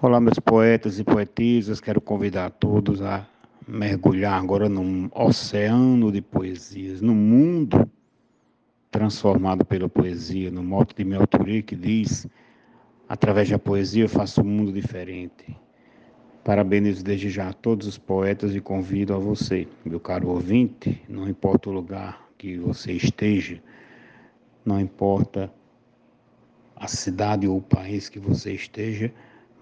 Olá, meus poetas e poetisas, quero convidar todos a mergulhar agora num oceano de poesias, no mundo transformado pela poesia, no mote de Melturi que diz: através da poesia eu faço um mundo diferente. Parabenizo desde já a todos os poetas e convido a você, meu caro ouvinte, não importa o lugar que você esteja, não importa a cidade ou o país que você esteja,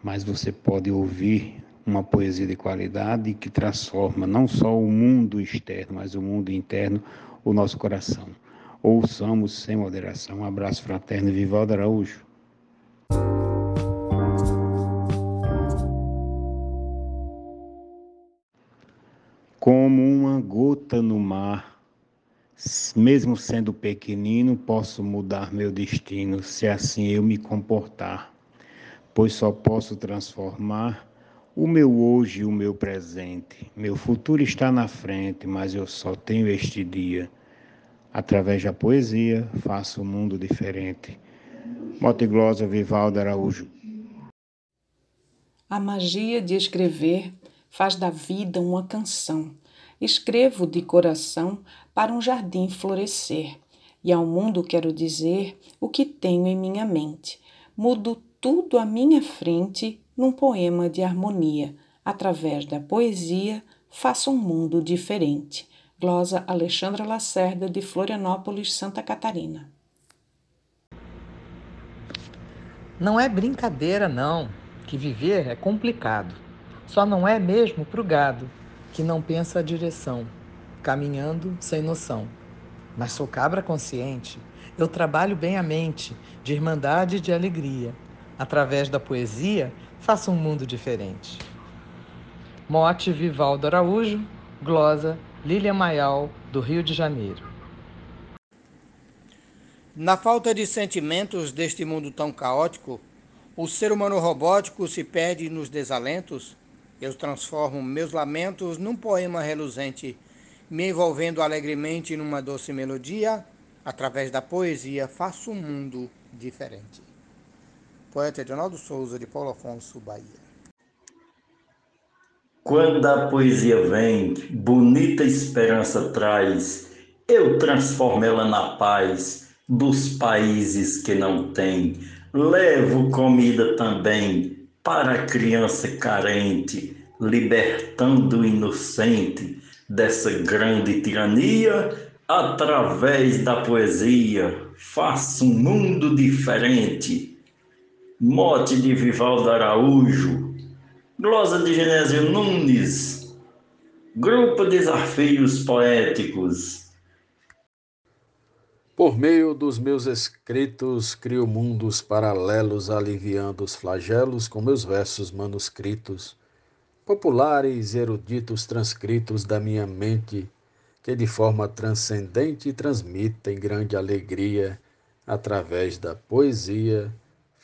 mas você pode ouvir uma poesia de qualidade que transforma não só o mundo externo, mas o mundo interno, o nosso coração. Ouçamos sem moderação. Um abraço fraterno, Vivaldo Araújo. Como uma gota no mar, mesmo sendo pequenino, posso mudar meu destino se assim eu me comportar pois só posso transformar o meu hoje e o meu presente. Meu futuro está na frente, mas eu só tenho este dia. Através da poesia, faço um mundo diferente. Motiglosa Vivaldo Araújo. A magia de escrever faz da vida uma canção. Escrevo de coração para um jardim florescer. E ao mundo quero dizer o que tenho em minha mente. Mudo tudo à minha frente num poema de harmonia. Através da poesia, faço um mundo diferente. Glosa Alexandra Lacerda, de Florianópolis, Santa Catarina. Não é brincadeira, não, que viver é complicado. Só não é mesmo pro gado, que não pensa a direção, caminhando sem noção. Mas sou cabra consciente, eu trabalho bem a mente, de irmandade e de alegria através da poesia, faça um mundo diferente. Mote Vivaldo Araújo, glosa Lília Maial, do Rio de Janeiro. Na falta de sentimentos deste mundo tão caótico, o ser humano robótico se perde nos desalentos. Eu transformo meus lamentos num poema reluzente, me envolvendo alegremente numa doce melodia. Através da poesia, faço um mundo diferente. Poeta Edinaldo Souza, de Paulo Afonso, Bahia. Quando a poesia vem, bonita esperança traz, eu transformo ela na paz dos países que não têm. Levo comida também para a criança carente, libertando o inocente dessa grande tirania. Através da poesia, faço um mundo diferente Mote de Vivaldo Araújo, glosa de Genésio Nunes, Grupo Desafios Poéticos. Por meio dos meus escritos, crio mundos paralelos, aliviando os flagelos com meus versos manuscritos, populares e eruditos transcritos da minha mente, que de forma transcendente transmitem grande alegria através da poesia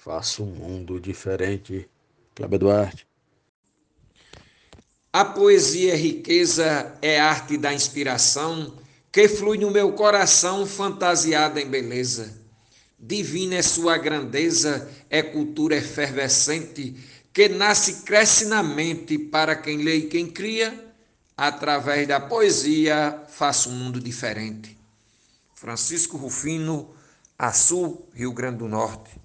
Faço um mundo diferente. Cláudio Duarte. A poesia é riqueza, é arte da inspiração que flui no meu coração fantasiada em beleza. Divina é sua grandeza, é cultura efervescente que nasce cresce na mente para quem lê e quem cria. Através da poesia, faço um mundo diferente. Francisco Rufino, Açu, Rio Grande do Norte.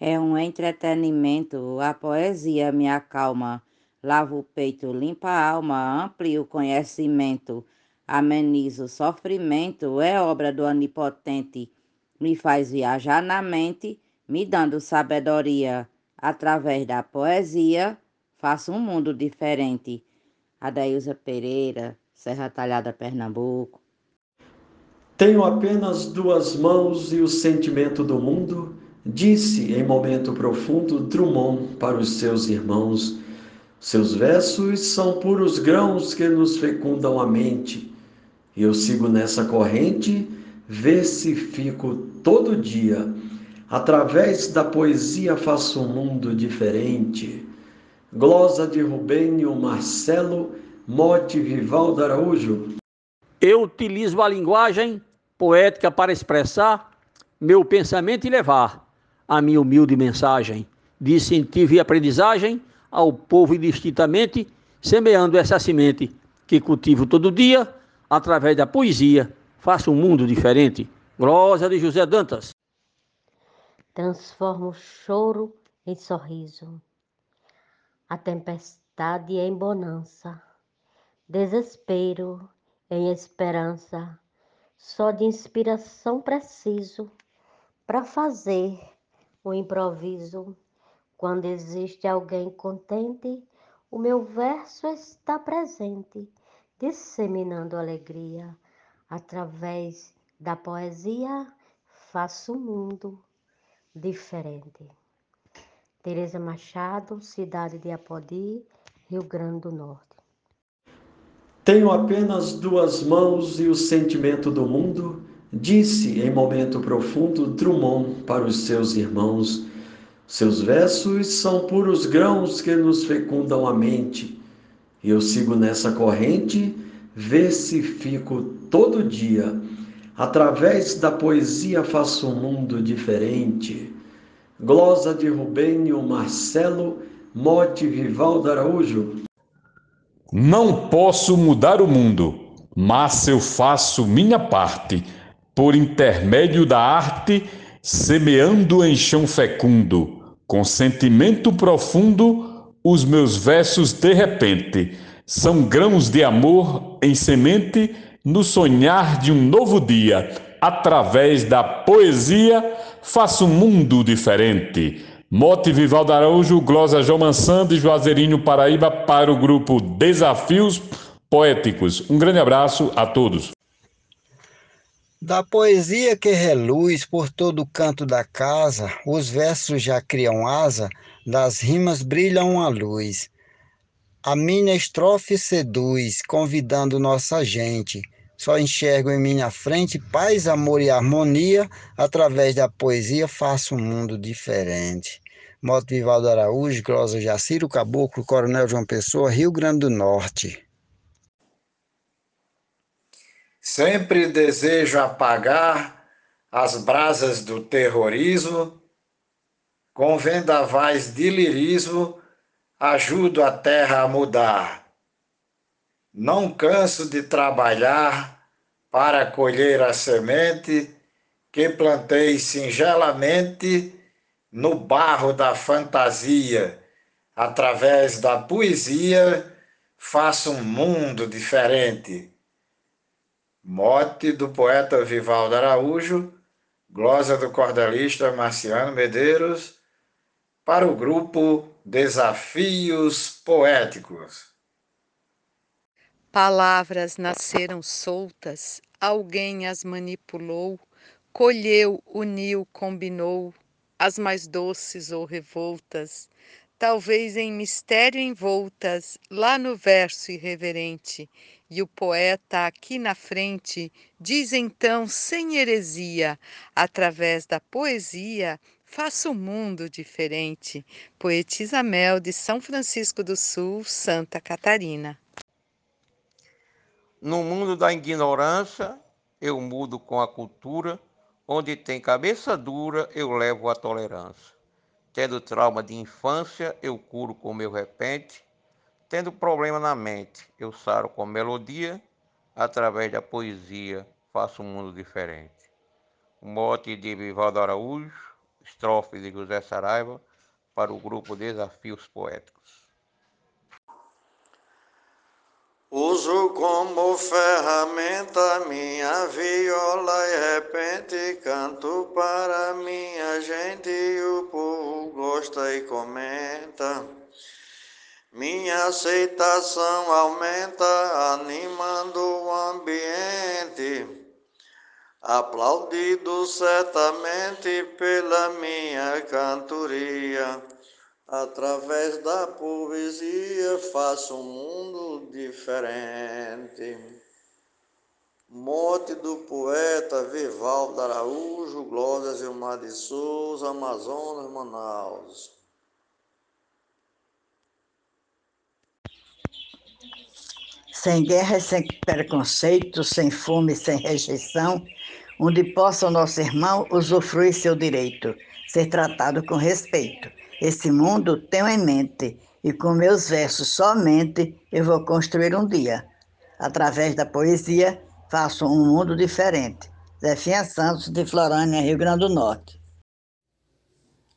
É um entretenimento, a poesia me acalma, lava o peito, limpa a alma, amplia o conhecimento, ameniza o sofrimento, é obra do onipotente, me faz viajar na mente, me dando sabedoria. Através da poesia, faço um mundo diferente. Adailza Pereira, Serra Talhada, Pernambuco. Tenho apenas duas mãos e o sentimento do mundo Disse em momento profundo Drummond para os seus irmãos: Seus versos são puros grãos que nos fecundam a mente. Eu sigo nessa corrente, versifico todo dia. Através da poesia faço um mundo diferente. Glosa de Rubênio Marcelo, Mote Vivaldo Araújo. Eu utilizo a linguagem poética para expressar meu pensamento e levar a minha humilde mensagem. de incentivo e aprendizagem ao povo indistintamente, semeando essa semente que cultivo todo dia, através da poesia, faço um mundo diferente. Glosa de José Dantas. Transformo o choro em sorriso, a tempestade em bonança, desespero em esperança, só de inspiração preciso para fazer o improviso. Quando existe alguém contente, o meu verso está presente, disseminando alegria. Através da poesia, faço um mundo diferente. Tereza Machado, cidade de Apodi, Rio Grande do Norte. Tenho apenas duas mãos e o sentimento do mundo, disse em momento profundo Drummond para os seus irmãos. Seus versos são puros grãos que nos fecundam a mente. Eu sigo nessa corrente, versifico todo dia. Através da poesia faço um mundo diferente. Glosa de Rubênio Marcelo, Mote Vivaldo Araújo. Não posso mudar o mundo, mas eu faço minha parte, por intermédio da arte, semeando em chão fecundo, com sentimento profundo, os meus versos de repente são grãos de amor em semente no sonhar de um novo dia. Através da poesia, faço um mundo diferente Mote Vivaldo Araújo, Glosa João Mansando e Juazeirinho Paraíba para o grupo Desafios Poéticos. Um grande abraço a todos. Da poesia que reluz por todo o canto da casa, os versos já criam asa, das rimas brilham a luz. A minha estrofe seduz, convidando nossa gente. Só enxergo em minha frente paz, amor e harmonia. Através da poesia faço um mundo diferente. Moto Vivaldo Araújo, Glosa Jaciro Caboclo, Coronel João Pessoa, Rio Grande do Norte. Sempre desejo apagar as brasas do terrorismo, com vendavais de lirismo, ajudo a terra a mudar. Não canso de trabalhar para colher a semente que plantei singelamente no barro da fantasia, através da poesia, faço um mundo diferente. Mote do poeta Vivaldo Araújo, glosa do cordelista Marciano Medeiros, para o grupo Desafios Poéticos. Palavras nasceram soltas, alguém as manipulou, colheu, uniu, combinou, as mais doces ou revoltas, talvez em mistério envoltas, lá no verso irreverente. E o poeta aqui na frente diz então, sem heresia, através da poesia, faça o um mundo diferente. Poetisa Mel de São Francisco do Sul, Santa Catarina. No mundo da ignorância, eu mudo com a cultura Onde tem cabeça dura, eu levo a tolerância. Tendo trauma de infância, eu curo com meu repente. Tendo problema na mente, eu saro com melodia. Através da poesia, faço um mundo diferente. O mote de Vivaldo Araújo, estrofe de José Saraiva, para o grupo Desafios Poéticos. Uso como ferramenta minha viola e repente canto para minha gente e o povo gosta e comenta. Minha aceitação aumenta, animando o ambiente. Aplaudido certamente pela minha cantoria. Através da poesia faço um mundo diferente. Morte do poeta Vivaldo Araújo, Glória Gilmar de Souza, Amazonas, Manaus. Sem guerra, sem preconceito, sem fome, sem rejeição, onde possa o nosso irmão usufruir seu direito, ser tratado com respeito. Esse mundo tenho em mente e com meus versos somente eu vou construir um dia. Através da poesia, faço um mundo diferente. Zefinha Santos, de Florânia, Rio Grande do Norte.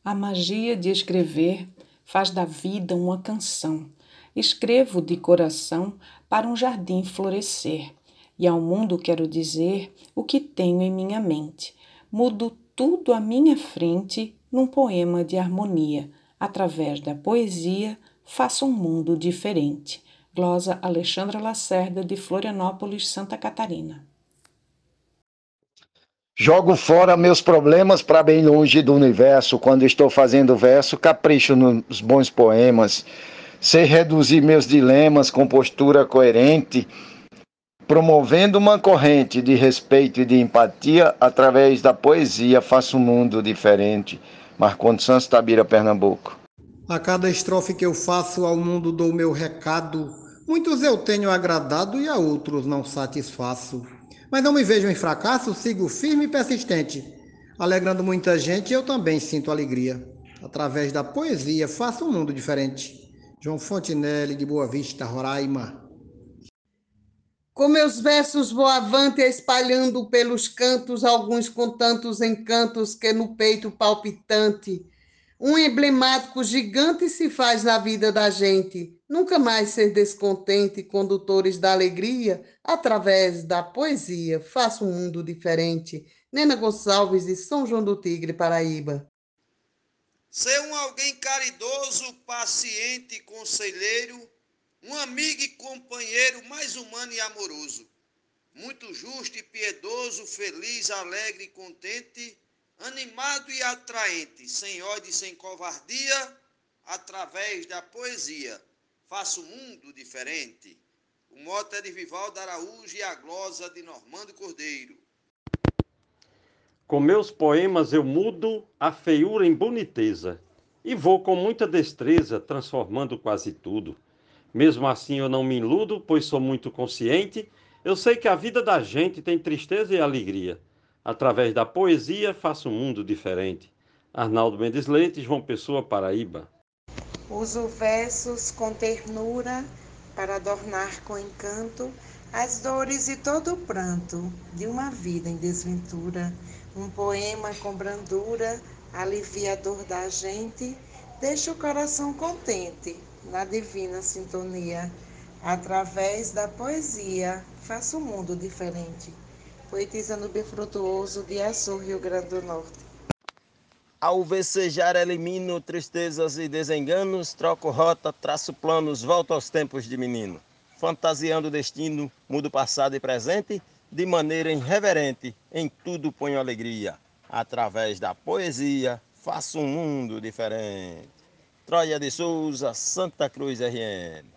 A magia de escrever faz da vida uma canção. Escrevo de coração para um jardim florescer. E ao mundo quero dizer o que tenho em minha mente. Mudo tudo à minha frente num poema de harmonia. Através da poesia, faço um mundo diferente. Glosa Alexandra Lacerda, de Florianópolis, Santa Catarina. Jogo fora meus problemas para bem longe do universo. Quando estou fazendo verso, capricho nos bons poemas. Sei reduzir meus dilemas com postura coerente, promovendo uma corrente de respeito e de empatia através da poesia. Faço um mundo diferente. Marcondes Santos, Tabira, Pernambuco. A cada estrofe que eu faço ao mundo dou meu recado. Muitos eu tenho agradado e a outros não satisfaço. Mas não me vejo em fracasso, sigo firme e persistente. Alegrando muita gente, eu também sinto alegria. Através da poesia, faço um mundo diferente. João Fontinelli, de Boa Vista, Roraima. Com meus versos vou avante, espalhando pelos cantos, alguns com tantos encantos que no peito palpitante um emblemático gigante se faz na vida da gente. Nunca mais ser descontente, condutores da alegria, através da poesia, faça um mundo diferente. Nena Gonçalves, de São João do Tigre, Paraíba. Ser um alguém caridoso, paciente, conselheiro, um amigo e companheiro mais humano e amoroso. Muito justo e piedoso, feliz, alegre e contente animado e atraente, sem ódio e sem covardia, através da poesia. Faça um mundo diferente. O moto é de Vivaldo Araújo e a glosa de Normando Cordeiro. Com meus poemas eu mudo a feiura em boniteza e vou com muita destreza transformando quase tudo. Mesmo assim eu não me iludo, pois sou muito consciente. Eu sei que a vida da gente tem tristeza e alegria. Através da poesia, faça um mundo diferente. Arnaldo Mendes Leite, João Pessoa, Paraíba. Uso versos com ternura para adornar com encanto as dores e todo o pranto de uma vida em desventura. Um poema com brandura alivia a dor da gente, deixa o coração contente na divina sintonia. Através da poesia, faça um mundo diferente poetisa no Bifrutuoso de Açu, Rio Grande do Norte. Ao vecejar elimino tristezas e desenganos, troco rota, traço planos, volto aos tempos de menino. Fantasiando o destino, mudo passado e presente, de maneira irreverente, em tudo ponho alegria. Através da poesia, faço um mundo diferente. Troia de Souza, Santa Cruz RN.